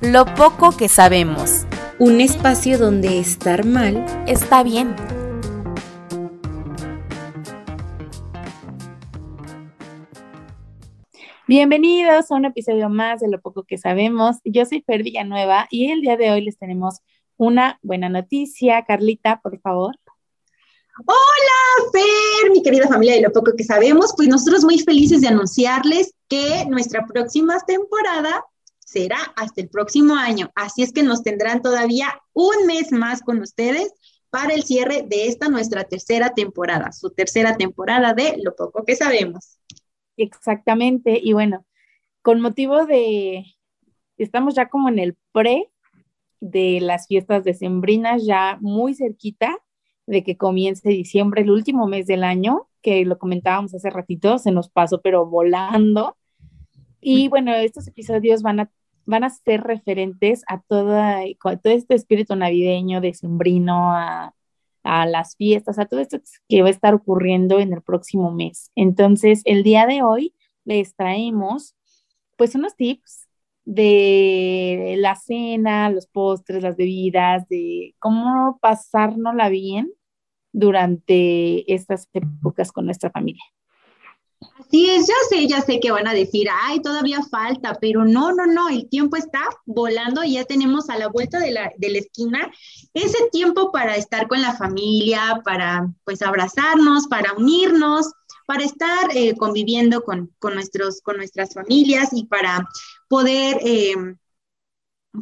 lo poco que sabemos. Un espacio donde estar mal está bien. Bienvenidos a un episodio más de Lo poco que sabemos. Yo soy Fer Villanueva y el día de hoy les tenemos una buena noticia. Carlita, por favor. Hola, Fer, mi querida familia de lo poco que sabemos, pues nosotros muy felices de anunciarles que nuestra próxima temporada será hasta el próximo año. Así es que nos tendrán todavía un mes más con ustedes para el cierre de esta nuestra tercera temporada, su tercera temporada de Lo poco que sabemos. Exactamente, y bueno, con motivo de, estamos ya como en el pre de las fiestas decembrinas, ya muy cerquita, de que comience diciembre, el último mes del año, que lo comentábamos hace ratito, se nos pasó, pero volando. Y bueno, estos episodios van a, van a ser referentes a, toda, todo este espíritu navideño, decembrino, a, a las fiestas, a todo esto que va a estar ocurriendo en el próximo mes. Entonces, el día de hoy les traemos pues unos tips de la cena, los postres, las bebidas, de cómo pasárnosla bien durante estas épocas con nuestra familia. Así es, ya sé, ya sé que van a decir, ay, todavía falta, pero no, no, no, el tiempo está volando y ya tenemos a la vuelta de la, esquina ese tiempo para estar con la familia, para pues abrazarnos, para unirnos, para estar eh, conviviendo con, con, nuestros, con nuestras familias y para poder eh,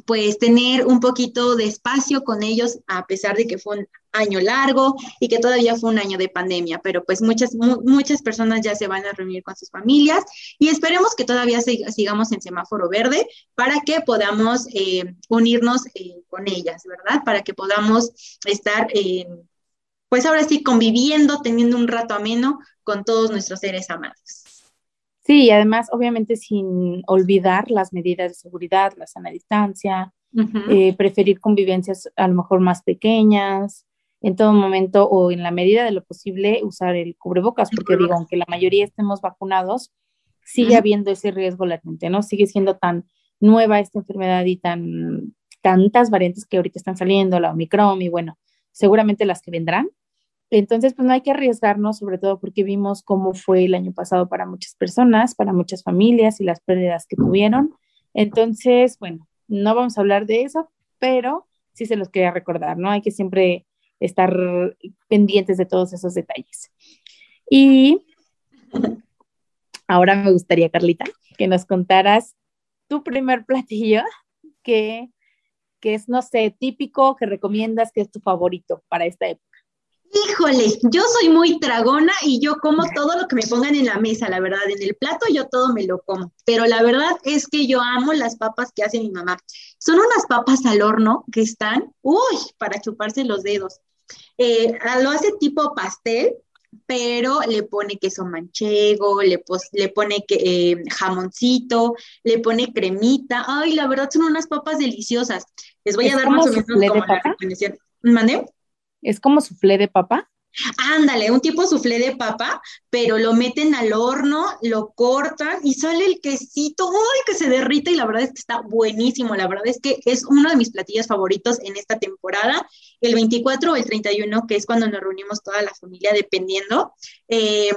pues tener un poquito de espacio con ellos a pesar de que fue año largo y que todavía fue un año de pandemia, pero pues muchas, muchas personas ya se van a reunir con sus familias y esperemos que todavía sigamos en semáforo verde para que podamos eh, unirnos eh, con ellas, ¿verdad? Para que podamos estar, pues ahora sí, conviviendo, teniendo un rato ameno con todos nuestros seres amados. Sí, y además, obviamente, sin olvidar las medidas de seguridad, la sana distancia, eh, preferir convivencias a lo mejor más pequeñas, en todo momento o en la medida de lo posible usar el cubrebocas, porque digo, aunque la mayoría estemos vacunados, sigue habiendo ese riesgo latente, ¿no? Sigue siendo tan nueva esta enfermedad y tan tantas variantes que ahorita están saliendo, la Omicron y bueno, seguramente las que vendrán, entonces, pues no hay que arriesgarnos, sobre todo porque vimos cómo fue el año pasado para muchas personas, para muchas familias y las pérdidas que tuvieron. Entonces, bueno, no vamos a hablar de eso, pero sí se los quería recordar, ¿no? Hay que siempre estar pendientes de todos esos detalles. Y ahora me gustaría, Carlita, que nos contaras tu primer platillo que, que es, no sé, típico, que recomiendas, que es tu favorito para esta época. Híjole, yo soy muy tragona y yo como todo lo que me pongan en la mesa, la verdad, en el plato yo todo me lo como, pero la verdad es que yo amo las papas que hace mi mamá. Son unas papas al horno que están, uy, para chuparse los dedos. Eh, lo hace tipo pastel, pero le pone queso manchego, le, le pone que, eh, jamoncito, le pone cremita. Ay, la verdad son unas papas deliciosas. Les voy a dar más o menos como la definición. ¿Mandé? ¿Es como suflé de papa? Ándale, un tipo suflé de papa, pero lo meten al horno, lo cortan y sale el quesito, ¡ay! que se derrita y la verdad es que está buenísimo. La verdad es que es uno de mis platillos favoritos en esta temporada, el 24 o el 31, que es cuando nos reunimos toda la familia, dependiendo. Eh,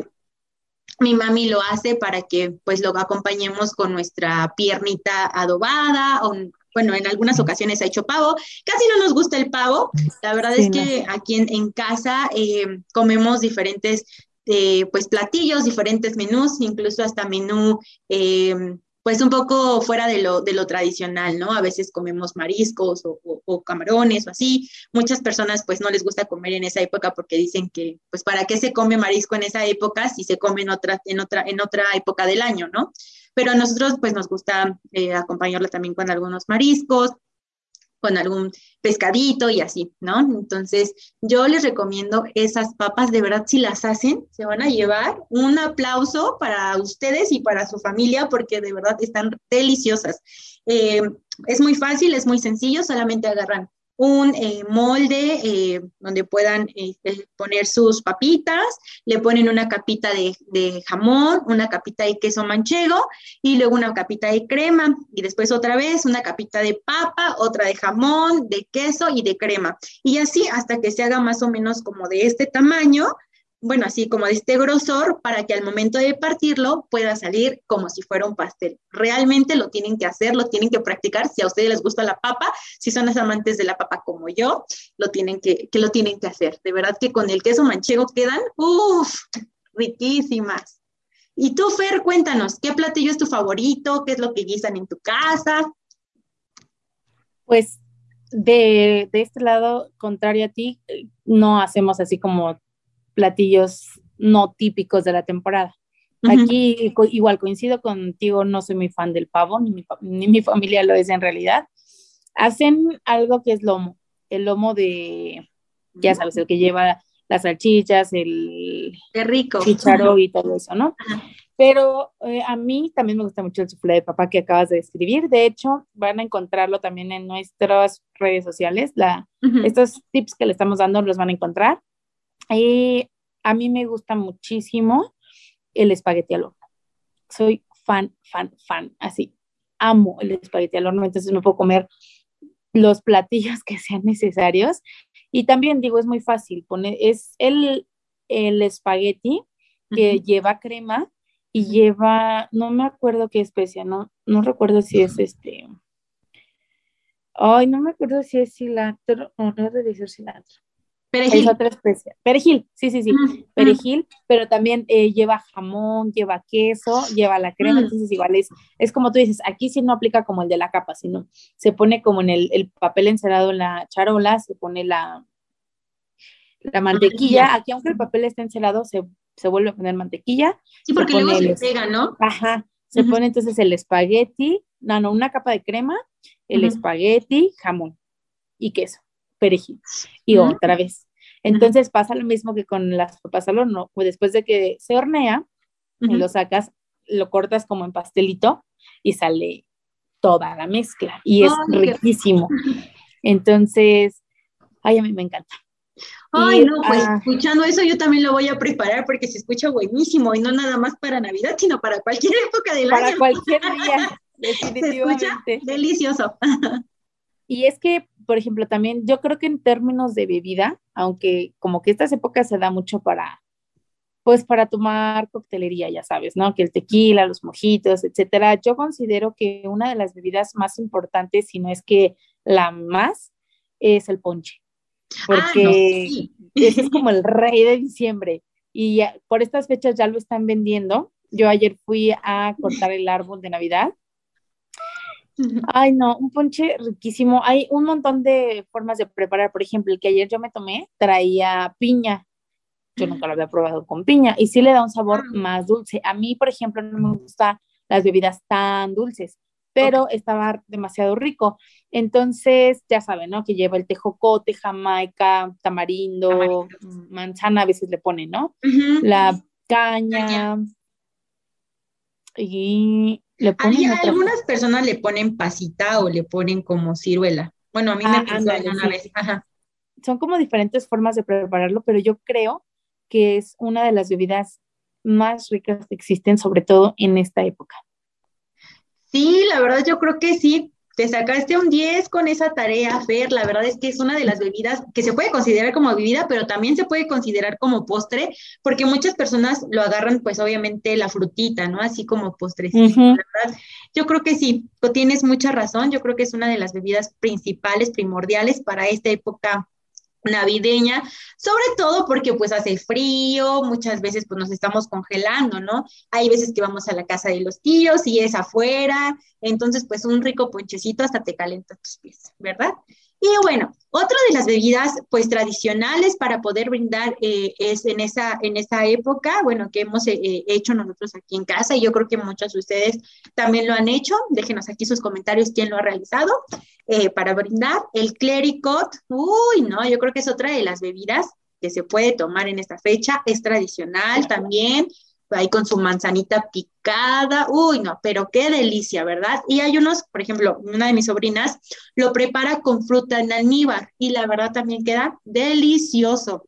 mi mami lo hace para que pues lo acompañemos con nuestra piernita adobada o bueno, en algunas ocasiones ha hecho pavo. Casi no nos gusta el pavo. La verdad es que aquí en, casa eh, comemos diferentes eh, pues platillos, diferentes menús, incluso hasta menú eh, pues un poco fuera de lo, de lo tradicional, ¿no? A veces comemos mariscos o, camarones o así. Muchas personas pues no les gusta comer en esa época porque dicen que pues para qué se come marisco en esa época si se come en otra, en otra, en otra época del año, ¿no? Pero a nosotros pues nos gusta eh, acompañarlo también con algunos mariscos, con algún pescadito y así, ¿no? Entonces, yo les recomiendo esas papas, de verdad, si las hacen, se van a llevar un aplauso para ustedes y para su familia, porque de verdad están deliciosas. Eh, es muy fácil, es muy sencillo, solamente agarran un eh, molde eh, donde puedan este, poner sus papitas, le ponen una capita de, jamón, una capita de queso manchego y luego una capita de crema y después otra vez una capita de papa, otra de jamón, de queso y de crema. Y así hasta que se haga más o menos como de este tamaño bueno, así como de este grosor, para que al momento de partirlo pueda salir como si fuera un pastel. Realmente lo tienen que hacer, lo tienen que practicar. Si a ustedes les gusta la papa, si son los amantes de la papa como yo, lo tienen que, que lo tienen que hacer. De verdad que con el queso manchego quedan, uff, riquísimas. Y tú, Fer, cuéntanos, ¿qué platillo es tu favorito? ¿Qué es lo que guisan en tu casa? Pues de, de este lado, contrario a ti, no hacemos así como platillos no típicos de la temporada. Aquí igual coincido contigo, no soy muy fan del pavo, ni mi, ni mi, familia lo es en realidad. Hacen algo que es lomo, el lomo de, ya sabes, el que lleva las salchichas, el Qué rico. chicharo y todo eso, ¿no? Pero eh, a mí también me gusta mucho el suflé de papa que acabas de describir. De hecho, van a encontrarlo también en nuestras redes sociales. La, Estos tips que le estamos dando los van a encontrar. Eh, a mí me gusta muchísimo el espagueti al horno. Soy fan, fan, fan, así. Amo el espagueti al horno, entonces me puedo comer los platillos que sean necesarios. Y también digo, es muy fácil, poner, es el, el espagueti que lleva crema y lleva, no me acuerdo qué especia, no, no recuerdo si es este, ay, no me acuerdo si es cilantro, no, no debe ser cilantro. Perejil. Es otra especie. Perejil, sí, sí, sí. Perejil, pero también eh, lleva jamón, lleva queso, lleva la crema, entonces igual es, es como tú dices, aquí sí no aplica como el de la capa, sino se pone como en el, papel encerado en la charola, se pone la, la mantequilla. Aquí, aunque el papel esté encerado, se, vuelve a poner mantequilla. Sí, porque luego se pega, ¿no? Ajá. Se pone entonces el espagueti, no, no, una capa de crema, el espagueti, jamón y queso perejil. Y otra vez. Entonces pasa lo mismo que con las papas al horno. Después de que se hornea, lo sacas, lo cortas como en pastelito y sale toda la mezcla. Y es riquísimo. Entonces, ay, a mí me encanta. Ay, no, pues ah, escuchando eso yo también lo voy a preparar porque se escucha buenísimo y no nada más para Navidad, sino para cualquier época del año. Para cualquier día, definitivamente. Se escucha delicioso. Y es que, por ejemplo, también yo creo que en términos de bebida, aunque como que estas épocas se da mucho para, pues para tomar coctelería, ya sabes, ¿no? Que el tequila, los mojitos, etcétera. Yo considero que una de las bebidas más importantes, si no es que la más, es el ponche. Ah, Porque ese es como el rey de diciembre. Y por estas fechas ya lo están vendiendo. Yo ayer fui a cortar el árbol de Navidad Ay, no, un ponche riquísimo. Hay un montón de formas de preparar. Por ejemplo, el que ayer yo me tomé traía piña. Yo nunca lo había probado con piña y sí le da un sabor ah. más dulce. A mí, por ejemplo, no me gustan las bebidas tan dulces, pero estaba demasiado rico. Entonces, ya saben, ¿no? Que lleva el tejocote, jamaica, tamarindo, manzana, a veces le ponen, ¿no? La caña. Y algunas personas le ponen pasita o le ponen como ciruela. Bueno, a mí me ah, pasó una vez. Son como diferentes formas de prepararlo, pero yo creo que es una de las bebidas más ricas que existen, sobre todo en esta época. Sí, la verdad yo creo que sí, te sacaste un 10 con esa tarea, Fer. La verdad es que es una de las bebidas que se puede considerar como bebida, pero también se puede considerar como postre, porque muchas personas lo agarran, pues obviamente la frutita, ¿no? Así como postrecito. Verdad, yo creo que sí, tienes mucha razón. Yo creo que es una de las bebidas principales, primordiales para esta época navideña, sobre todo porque pues hace frío, muchas veces pues nos estamos congelando, ¿no? Hay veces que vamos a la casa de los tíos y es afuera, entonces pues un rico ponchecito hasta te calenta tus pies, ¿verdad? Y bueno, otra de las bebidas pues tradicionales para poder brindar eh, es en esa, en esa época, bueno, que hemos eh, eh, hecho nosotros aquí en casa y yo creo que muchos de ustedes también lo han hecho. Déjenos aquí sus comentarios quién lo ha realizado para brindar. El clericot, uy, no, yo creo que es otra de las bebidas que se puede tomar en esta fecha, es tradicional también, ahí con su manzanita picada, uy, no, pero qué delicia, ¿verdad? Y hay unos, por ejemplo, una de mis sobrinas lo prepara con fruta en almíbar y la verdad también queda delicioso.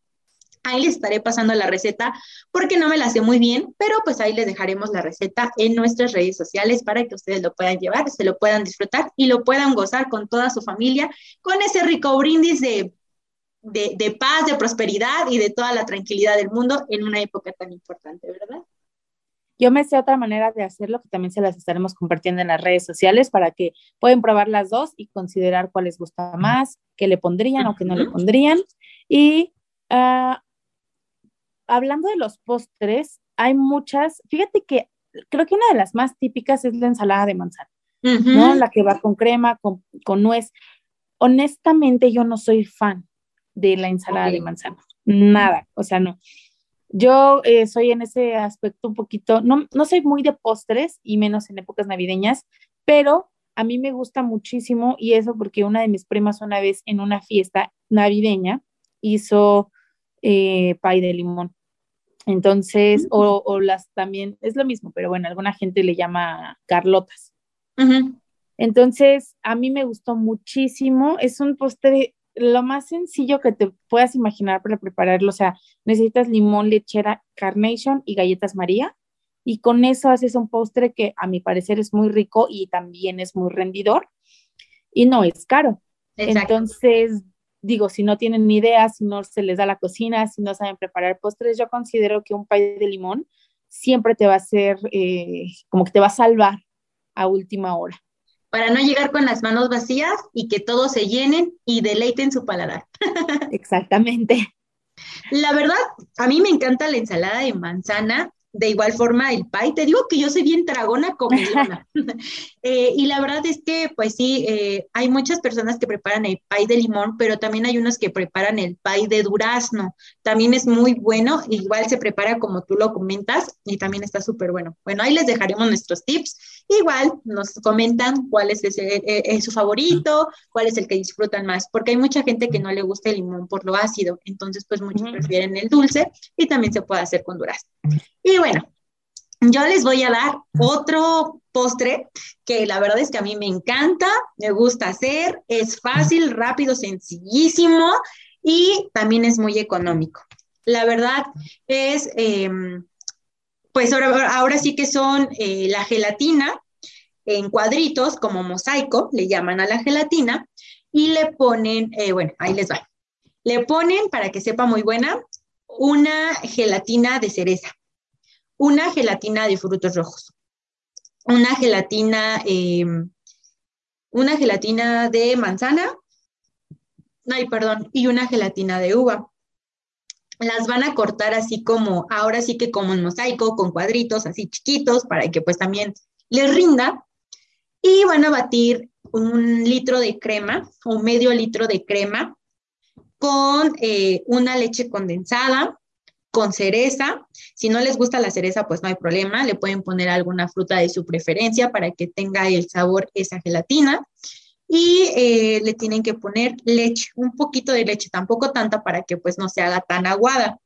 Ahí les estaré pasando la receta porque no me la sé muy bien, pero pues ahí les dejaremos la receta en nuestras redes sociales para que ustedes lo puedan llevar, se lo puedan disfrutar y lo puedan gozar con toda su familia, con ese rico brindis de, de, de paz, de prosperidad y de toda la tranquilidad del mundo en una época tan importante, ¿verdad? Yo me sé otra manera de hacerlo que también se las estaremos compartiendo en las redes sociales para que pueden probar las dos y considerar cuál les gusta más, qué le pondrían o qué no le pondrían. Y uh, hablando de los postres, hay muchas, fíjate que creo que una de las más típicas es la ensalada de manzana, ¿no? La que va con crema, con, con, nuez. Honestamente, yo no soy fan de la ensalada de manzana, nada, o sea, no. Yo eh, soy en ese aspecto un poquito, no, no soy muy de postres y menos en épocas navideñas, pero a mí me gusta muchísimo y eso porque una de mis primas una vez en una fiesta navideña hizo eh, pay de limón. Entonces, o, o, las también, es lo mismo, pero bueno, alguna gente le llama carlotas. Entonces, a mí me gustó muchísimo. Es un postre lo más sencillo que te puedas imaginar para prepararlo, o sea, necesitas limón, lechera, carnation y galletas María. Y con eso haces un postre que a mi parecer es muy rico y también es muy rendidor y no es caro. Entonces, digo, si no tienen ni idea, si no se les da la cocina, si no saben preparar postres, yo considero que un pay de limón siempre te va a hacer, eh, como que te va a salvar a última hora para no llegar con las manos vacías y que todos se llenen y deleiten su paladar. Exactamente. La verdad, a mí me encanta la ensalada de manzana de igual forma el pie. Te digo que yo soy bien tragona como eh, y la verdad es que, pues sí, eh, hay muchas personas que preparan el pie de limón, pero también hay unos que preparan el pie de durazno. También es muy bueno, igual se prepara como tú lo comentas y también está súper bueno. Bueno, ahí les dejaremos nuestros tips. Igual nos comentan cuál es, ese, su favorito, cuál es el que disfrutan más, porque hay mucha gente que no le gusta el limón por lo ácido, entonces pues muchos prefieren el dulce y también se puede hacer con durazno. Y bueno, yo les voy a dar otro postre que la verdad es que a mí me encanta, me gusta hacer, es fácil, rápido, sencillísimo y también es muy económico. La verdad es, em, pues ahora, sí que son eh, la gelatina en cuadritos como mosaico, le llaman a la gelatina y le ponen, eh, bueno, ahí les va. Le ponen, para que sepa muy buena, una gelatina de cereza una gelatina de frutos rojos, una gelatina, em, una gelatina de manzana, ay, perdón, y una gelatina de uva. Las van a cortar así como, ahora sí que como un mosaico, con cuadritos así chiquitos, para que pues también les rinda. Y van a batir un litro de crema o medio litro de crema con eh, una leche condensada, con cereza. Si no les gusta la cereza, pues no hay problema. Le pueden poner alguna fruta de su preferencia para que tenga el sabor esa gelatina. Y eh, le tienen que poner leche, un poquito de leche, tampoco tanta para que pues no se haga tan aguada.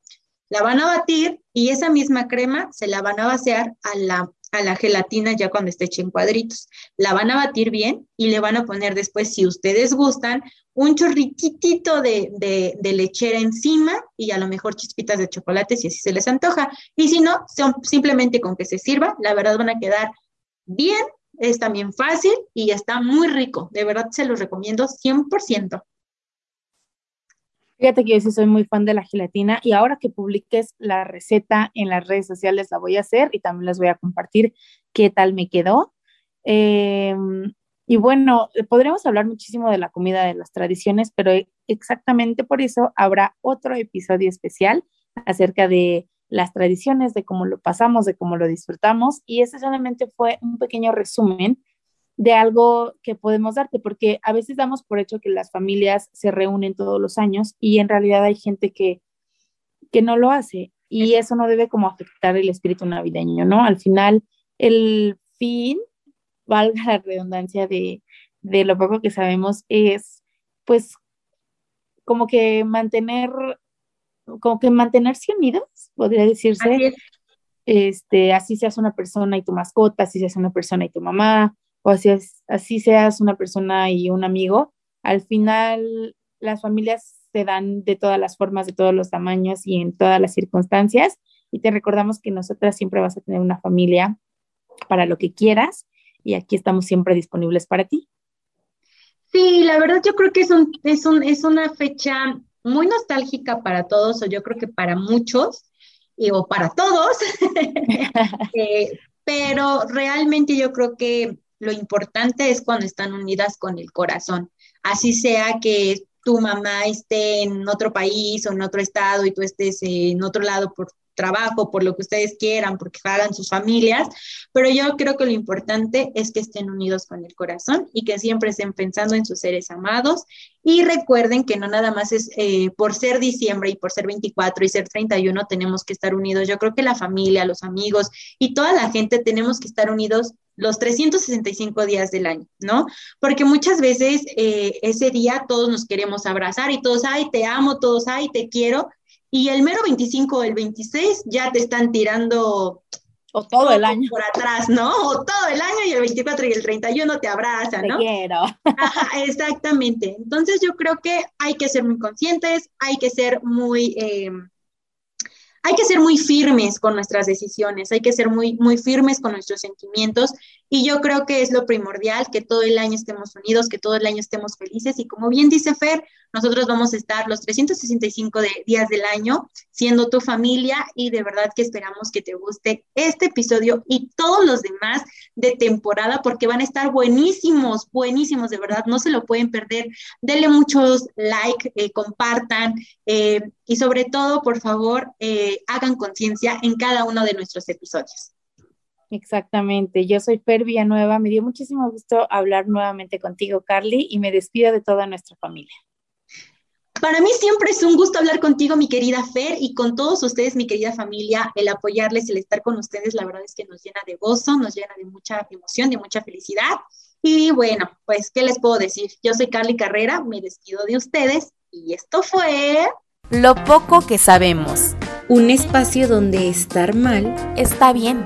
La van a batir y esa misma crema se la van a vaciar a la a la gelatina ya cuando esté hecha en cuadritos. La van a batir bien y le van a poner después, si ustedes gustan, un chorritito de, de, lechera encima y a lo mejor chispitas de chocolate si así se les antoja. Y si no, son simplemente con que se sirva, la verdad van a quedar bien, es también fácil y está muy rico. De verdad se los recomiendo 100%. Fíjate que yo sí soy muy fan de la gelatina y ahora que publiques la receta en las redes sociales la voy a hacer y también les voy a compartir qué tal me quedó. Em, y bueno, podremos hablar muchísimo de la comida de las tradiciones, pero exactamente por eso habrá otro episodio especial acerca de las tradiciones, de cómo lo pasamos, de cómo lo disfrutamos. Y ese solamente fue un pequeño resumen de algo que podemos darte, porque a veces damos por hecho que las familias se reúnen todos los años y en realidad hay gente que, que no lo hace y eso no debe como afectar el espíritu navideño, ¿no? Al final, el fin, valga la redundancia de, de lo poco que sabemos, es pues como que mantener, como que mantenerse unidos, podría decirse. este, así seas una persona y tu mascota, así seas una persona y tu mamá, o así, así seas una persona y un amigo, al final las familias se dan de todas las formas, de todos los tamaños y en todas las circunstancias. Y te recordamos que nosotras siempre vas a tener una familia para lo que quieras y aquí estamos siempre disponibles para ti. Sí, la verdad yo creo que es, un, es, un, es una fecha muy nostálgica para todos, o yo creo que para muchos, y, o para todos, eh, pero realmente yo creo que lo importante es cuando están unidas con el corazón. Así sea que tu mamá esté en otro país o en otro estado y tú estés en otro lado por trabajo, por lo que ustedes quieran, porque hagan sus familias, pero yo creo que lo importante es que estén unidos con el corazón y que siempre estén pensando en sus seres amados y recuerden que no nada más es eh, por ser diciembre y por ser 24 y ser 31 tenemos que estar unidos. Yo creo que la familia, los amigos y toda la gente tenemos que estar unidos los 365 días del año, ¿no? Porque muchas veces eh, ese día todos nos queremos abrazar y todos, ay, te amo, todos, ay, te quiero, y el mero 25 o el 26 ya te están tirando o todo el año por atrás, ¿no? O todo el año y el 24 y el 31 te abrazan, ¿no? Te quiero. Ajá, exactamente. Entonces yo creo que hay que ser muy conscientes, hay que ser muy eh, hay que ser muy firmes con nuestras decisiones, hay que ser muy, muy firmes con nuestros sentimientos y yo creo que es lo primordial, que todo el año estemos unidos, que todo el año estemos felices y como bien dice Fer, nosotros vamos a estar los 365 días del año siendo tu familia y de verdad que esperamos que te guste este episodio y todos los demás de temporada porque van a estar buenísimos, buenísimos, de verdad, no se lo pueden perder. Denle muchos like, eh, compartan eh, y sobre todo, por favor, eh, hagan conciencia en cada uno de nuestros episodios. Exactamente. Yo soy Fer Villanueva. Me dio muchísimo gusto hablar nuevamente contigo, Carly, y me despido de toda nuestra familia. Para mí siempre es un gusto hablar contigo, mi querida Fer, y con todos ustedes, mi querida familia, el apoyarles, el estar con ustedes, la verdad es que nos llena de gozo, nos llena de mucha emoción, de mucha felicidad. Y bueno, pues, ¿qué les puedo decir? Yo soy Carly Carrera, me despido de ustedes y esto fue... Lo poco que sabemos. Un espacio donde estar mal está bien.